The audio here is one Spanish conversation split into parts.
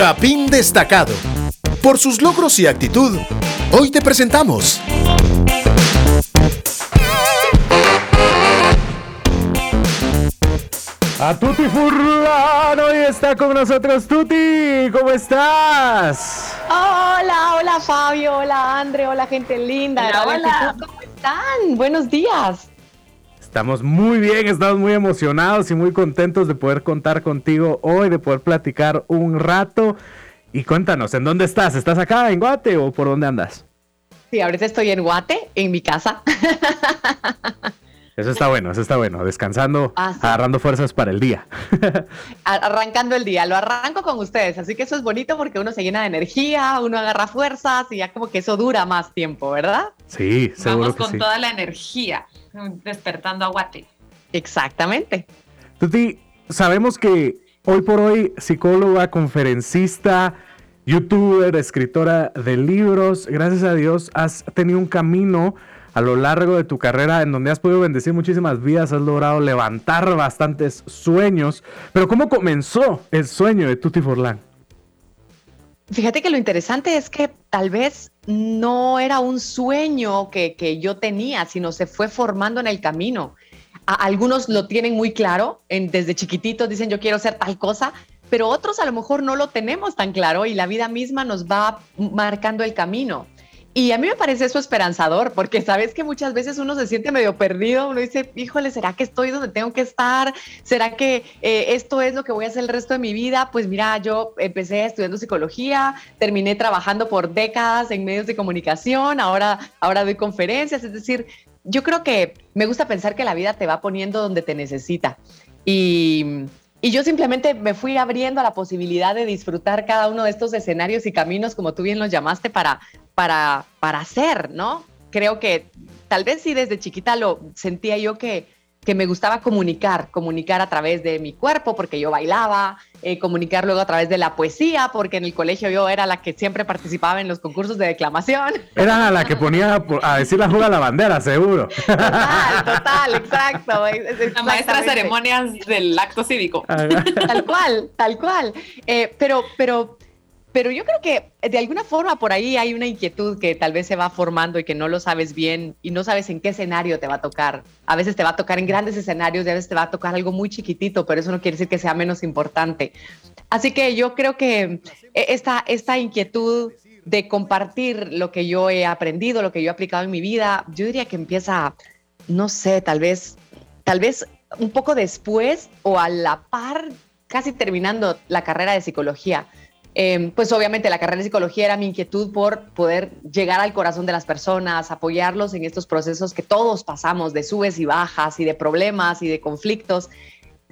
Chapín Destacado. Por sus logros y actitud, hoy te presentamos. A Tuti Furlan, hoy está con nosotros Tuti, ¿cómo estás? Hola, hola Fabio, hola Andre, hola gente linda. Hola, hola. ¿Cómo están? Buenos días. Estamos muy bien, estamos muy emocionados y muy contentos de poder contar contigo hoy, de poder platicar un rato. Y cuéntanos, ¿en dónde estás? ¿Estás acá en Guate o por dónde andas? Sí, ahorita estoy en Guate, en mi casa. Eso está bueno, eso está bueno. Descansando, Ah, sí. agarrando fuerzas para el día. Arrancando el día, lo arranco con ustedes, así que eso es bonito porque uno se llena de energía, uno agarra fuerzas y ya como que eso dura más tiempo, ¿verdad? Sí, seguro Vamos que con sí. toda la energía, despertando a Guate. Exactamente. Tuti, sabemos que hoy por hoy psicóloga, conferencista, youtuber, escritora de libros, gracias a Dios has tenido un camino a lo largo de tu carrera en donde has podido bendecir muchísimas vidas, has logrado levantar bastantes sueños. Pero ¿cómo comenzó el sueño de Tuti Forlán? Fíjate que lo interesante es que tal vez no era un sueño que, yo tenía, sino se fue formando en el camino. A- algunos lo tienen muy claro, en- desde chiquititos dicen yo quiero ser tal cosa, pero otros a lo mejor no lo tenemos tan claro y la vida misma nos va marcando el camino. Y a mí me parece eso esperanzador, porque sabes que muchas veces uno se siente medio perdido, uno dice, híjole, ¿será que estoy donde tengo que estar? ¿Será que eh, esto es lo que voy a hacer el resto de mi vida? Pues mira, yo empecé estudiando psicología, terminé trabajando por décadas en medios de comunicación, ahora, ahora doy conferencias, es decir, yo creo que me gusta pensar que la vida te va poniendo donde te necesita. Y, y yo simplemente me fui abriendo a la posibilidad de disfrutar cada uno de estos escenarios y caminos, como tú bien los llamaste, para, para, para hacer, ¿no? Creo que tal vez sí desde chiquita lo sentía yo que, que me gustaba comunicar, comunicar a través de mi cuerpo, porque yo bailaba, eh, comunicar luego a través de la poesía, porque en el colegio yo era la que siempre participaba en los concursos de declamación. Era a la que ponía a decir la juga a la bandera, seguro. Total, total, exacto. La maestra de ceremonias del acto cívico. Tal cual, tal cual. Eh, pero, pero, pero yo creo que de alguna forma por ahí hay una inquietud que tal vez se va formando y que no lo sabes bien y no sabes en qué escenario te va a tocar. A veces te va a tocar en grandes escenarios y a veces te va a tocar algo muy chiquitito, pero eso no quiere decir que sea menos importante. Así que yo creo que eh, esta, esta inquietud de compartir lo que yo he aprendido, lo que yo he aplicado en mi vida, yo diría que empieza, no sé, tal vez, tal vez un poco después o a la par, casi terminando la carrera de psicología. Eh, pues obviamente la carrera de psicología era mi inquietud por poder llegar al corazón de las personas, apoyarlos en estos procesos que todos pasamos de subes y bajas y de problemas y de conflictos.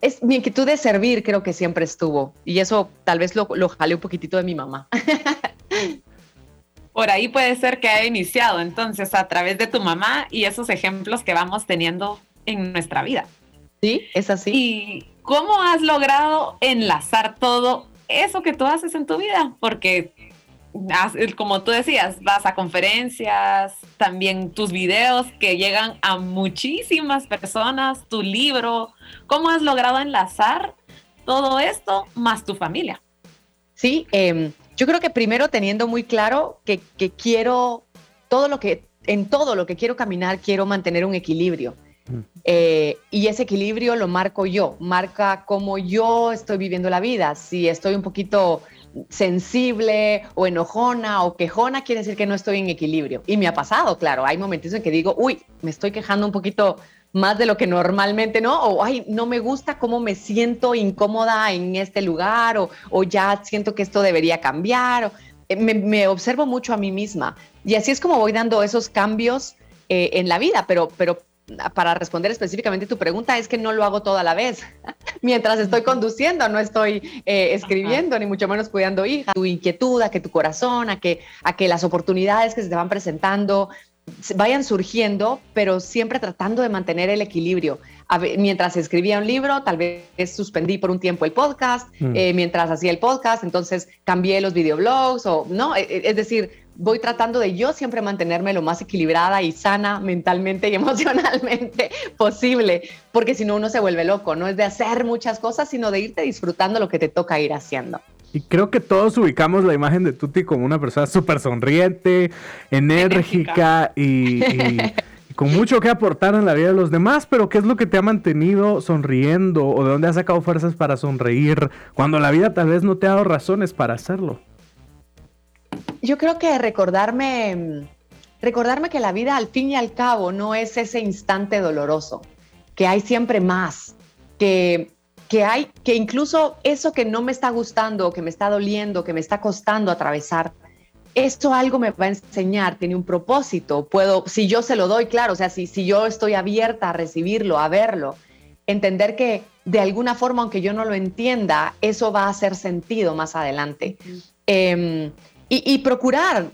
Es mi inquietud de servir, creo que siempre estuvo. Y eso tal vez lo, lo jalé un poquitito de mi mamá. Por ahí puede ser que haya iniciado entonces a través de tu mamá y esos ejemplos que vamos teniendo en nuestra vida. Sí, es así. ¿Y cómo has logrado enlazar todo eso que tú haces en tu vida? Porque, has- como tú decías, vas a conferencias, también tus videos que llegan a muchísimas personas, tu libro. ¿Cómo has logrado enlazar todo esto más tu familia? Sí, em, yo creo que primero teniendo muy claro que, que quiero todo lo que, en todo lo que quiero caminar, quiero mantener un equilibrio. Eh, y ese equilibrio lo marco yo, marca cómo yo estoy viviendo la vida. Si estoy un poquito sensible o enojona o quejona, quiere decir que no estoy en equilibrio. Y me ha pasado, claro, hay momentos en que digo, uy, me estoy quejando un poquito más de lo que normalmente no, o ay, no me gusta cómo me siento incómoda en este lugar, o, o ya siento que esto debería cambiar, o, eh, me, me observo mucho a mí misma. Y así es como voy dando esos cambios eh, en la vida, pero, pero para responder específicamente tu pregunta, es que no lo hago toda la vez. Mientras estoy conduciendo, no estoy eh, escribiendo, ni mucho menos cuidando hija. Tu inquietud, a que tu corazón, a que, a que las oportunidades que se te van presentando se vayan surgiendo, pero siempre tratando de mantener el equilibrio. Mientras escribía un libro, tal vez suspendí por un tiempo el podcast, Mm. eh, mientras hacía el podcast, entonces cambié los videoblogs, o no, E- e- es decir, voy tratando de yo siempre mantenerme lo más equilibrada y sana mentalmente y emocionalmente posible, porque si no uno se vuelve loco, no es de hacer muchas cosas, sino de irte disfrutando lo que te toca ir haciendo. Y creo que todos ubicamos la imagen de Tuti como una persona súper sonriente, enérgica y, con mucho que aportar en la vida de los demás, pero ¿qué es lo que te ha mantenido sonriendo o de dónde has sacado fuerzas para sonreír cuando la vida tal vez no te ha dado razones para hacerlo? Yo creo que recordarme, recordarme que la vida al fin y al cabo no es ese instante doloroso, que hay siempre más, que que hay, que incluso eso que no me está gustando, que me está doliendo, que me está costando atravesar, esto algo me va a enseñar, tiene un propósito. Puedo, si yo se lo doy, claro, o sea, si, si yo estoy abierta a recibirlo, a verlo, entender que de alguna forma, aunque yo no lo entienda, eso va a hacer sentido más adelante. Em, y, procurar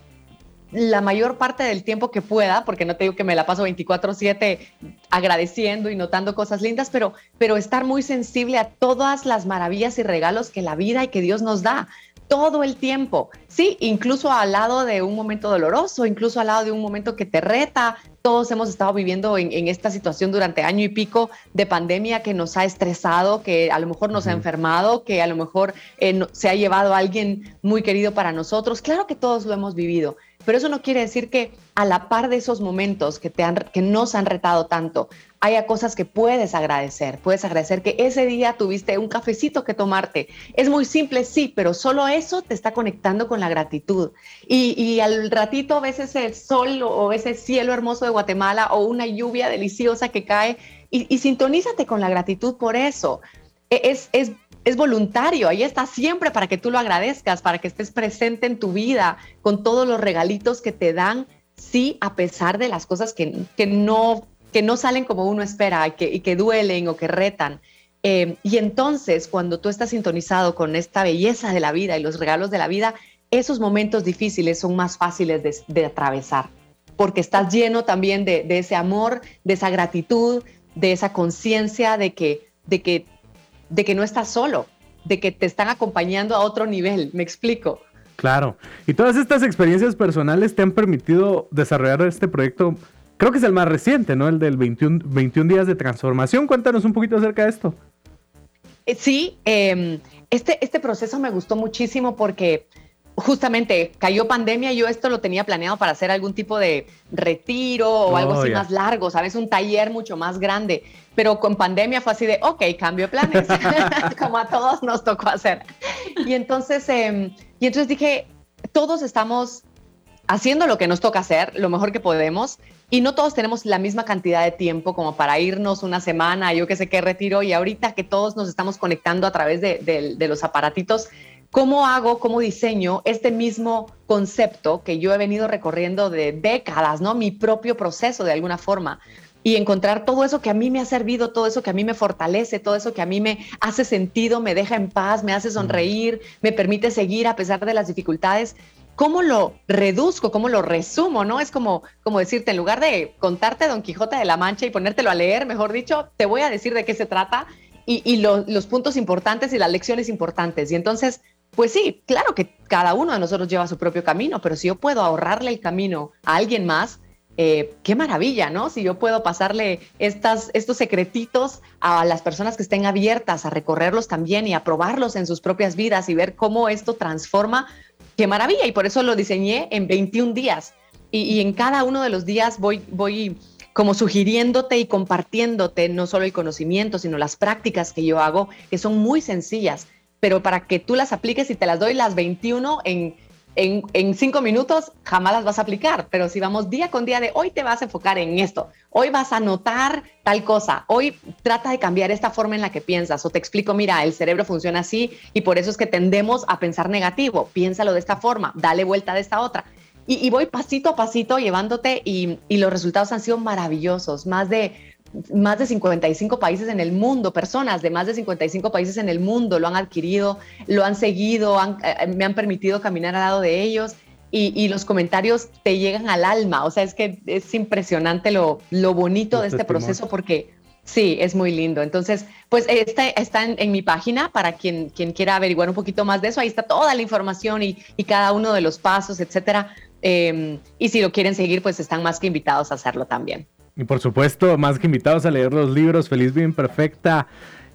la mayor parte del tiempo que pueda, porque no te digo que me la paso 24/7 agradeciendo y notando cosas lindas, pero, pero estar muy sensible a todas las maravillas y regalos que la vida y que Dios nos da todo el tiempo. Sí, incluso al lado de un momento doloroso, incluso al lado de un momento que te reta. Todos hemos estado viviendo en, esta situación durante año y pico de pandemia que nos ha estresado, que a lo mejor nos ha enfermado, que a lo mejor eh, se ha llevado a alguien muy querido para nosotros. Claro que todos lo hemos vivido, pero eso no quiere decir que a la par de esos momentos que, te han, que nos han retado tanto, haya cosas que puedes agradecer. Puedes agradecer que ese día tuviste un cafecito que tomarte. Es muy simple, sí, pero solo eso te está conectando con la gratitud. Y, al ratito ves ese sol o ese cielo hermoso de Guatemala o una lluvia deliciosa que cae y, y sintonízate con la gratitud por eso. E, es, es es voluntario, ahí está siempre para que tú lo agradezcas, para que estés presente en tu vida con todos los regalitos que te dan, sí, a pesar de las cosas que, no, que no salen como uno espera y que, que duelen o que retan. Eh, y entonces, cuando tú estás sintonizado con esta belleza de la vida y los regalos de la vida, esos momentos difíciles son más fáciles de, atravesar, porque estás lleno también de, de, ese amor, de esa gratitud, de esa conciencia de que, de que de que no estás solo, de que te están acompañando a otro nivel, me explico. Claro, y todas estas experiencias personales te han permitido desarrollar este proyecto, creo que es el más reciente, ¿no? El del 21, 21 días de transformación. Cuéntanos un poquito acerca de esto. Eh, sí, em, este, este proceso me gustó muchísimo porque justamente cayó pandemia, yo esto lo tenía planeado para hacer algún tipo de retiro o algo oh, así más largo, ¿sabes? Un taller mucho más grande, pero con pandemia fue así de, ok, cambio planes, como a todos nos tocó hacer. Y entonces, em, y entonces dije, todos estamos haciendo lo que nos toca hacer, lo mejor que podemos, y no todos tenemos la misma cantidad de tiempo como para irnos una semana, yo que sé qué retiro, y ahorita que todos nos estamos conectando a través de, de los aparatitos, ¿Cómo hago, cómo diseño este mismo concepto que yo he venido recorriendo de décadas, ¿no? Mi propio proceso de alguna forma y encontrar todo eso que a mí me ha servido, todo eso que a mí me fortalece, todo eso que a mí me hace sentido, me deja en paz, me hace sonreír, me permite seguir a pesar de las dificultades. ¿Cómo lo reduzco? ¿Cómo lo resumo? ¿No? Es como, como decirte, en lugar de contarte Don Quijote de la Mancha y ponértelo a leer, mejor dicho, te voy a decir de qué se trata y, los puntos importantes y las lecciones importantes. Y entonces pues sí, claro que cada uno de nosotros lleva su propio camino, pero si yo puedo ahorrarle el camino a alguien más, eh, qué maravilla, ¿no? Si yo puedo pasarle estos secretitos a las personas que estén abiertas a recorrerlos también y a probarlos en sus propias vidas y ver cómo esto transforma, qué maravilla. Y por eso lo diseñé en 21 días. Y, y en cada uno de los días voy, voy como sugiriéndote y compartiéndote no solo el conocimiento, sino las prácticas que yo hago, que son muy sencillas pero para que tú las apliques y te las doy las 21 en, en, cinco minutos, jamás las vas a aplicar. Pero si vamos día con día de hoy te vas a enfocar en esto, hoy vas a notar tal cosa, hoy trata de cambiar esta forma en la que piensas o te explico, mira, el cerebro funciona así y por eso es que tendemos a pensar negativo, piénsalo de esta forma, dale vuelta de esta otra. Y, voy pasito a pasito llevándote y, y los resultados han sido maravillosos, más de más de 55 países en el mundo, personas de más de 55 países en el mundo lo han adquirido, lo han seguido, eh, me han permitido caminar al lado de ellos y, los comentarios te llegan al alma. O sea, es que es impresionante lo, lo bonito de este proceso porque sí, es muy lindo. Entonces, pues está, está en, mi página para quien, quien quiera averiguar un poquito más de eso. Ahí está toda la información y, cada uno de los pasos, etcétera. Em, y si lo quieren seguir, pues están más que invitados a hacerlo también. Y por supuesto, más que invitados a leer los libros Feliz, Bien, Perfecta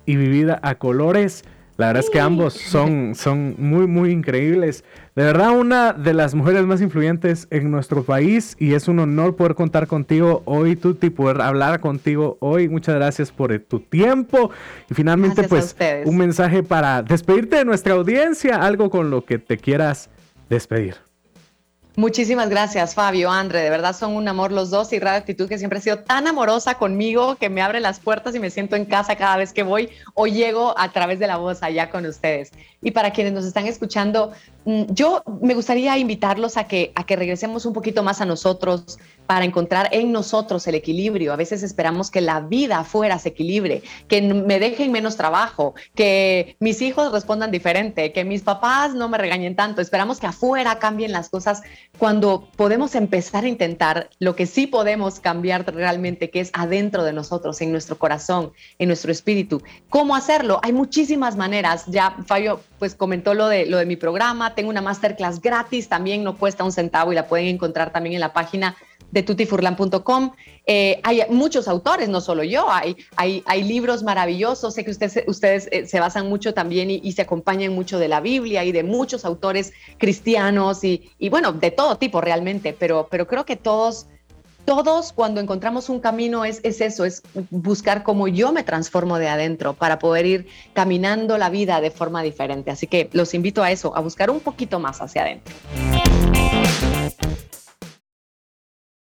y Vivida a Colores. La verdad es que ambos son, son muy, muy increíbles. De verdad, una de las mujeres más influyentes en nuestro país y es un honor poder contar contigo hoy, Tuti, poder hablar contigo hoy. Muchas gracias por tu tiempo. Y finalmente, pues, un mensaje para despedirte de nuestra audiencia, algo con lo que te quieras despedir. Muchísimas gracias, Fabio, Andre. De verdad son un amor los dos y Radio Actitud que siempre ha sido tan amorosa conmigo que me abre las puertas y me siento en casa cada vez que voy o llego a través de la voz allá con ustedes. Y para quienes nos están escuchando, mm, yo me gustaría invitarlos a que, a que regresemos un poquito más a nosotros para encontrar en nosotros el equilibrio. A veces esperamos que la vida afuera se equilibre, que me dejen menos trabajo, que mis hijos respondan diferente, que mis papás no me regañen tanto. Esperamos que afuera cambien las cosas cuando podemos empezar a intentar lo que sí podemos cambiar realmente, que es adentro de nosotros, en nuestro corazón, en nuestro espíritu. ¿Cómo hacerlo? Hay muchísimas maneras. Ya Fabio pues comentó lo de, lo de mi programa. Tengo una masterclass gratis, también no cuesta un centavo y la pueden encontrar también en la página de tutifurlan.com. Eh, hay muchos autores, no solo yo, hay, hay, hay libros maravillosos. Sé que ustedes, ustedes eh, se basan mucho también y, se acompañan mucho de la Biblia y de muchos autores cristianos y, y, bueno, de todo tipo realmente, pero, pero creo que todos todos cuando encontramos un camino es, es, eso, es buscar cómo yo me transformo de adentro para poder ir caminando la vida de forma diferente. Así que los invito a eso, a buscar un poquito más hacia adentro.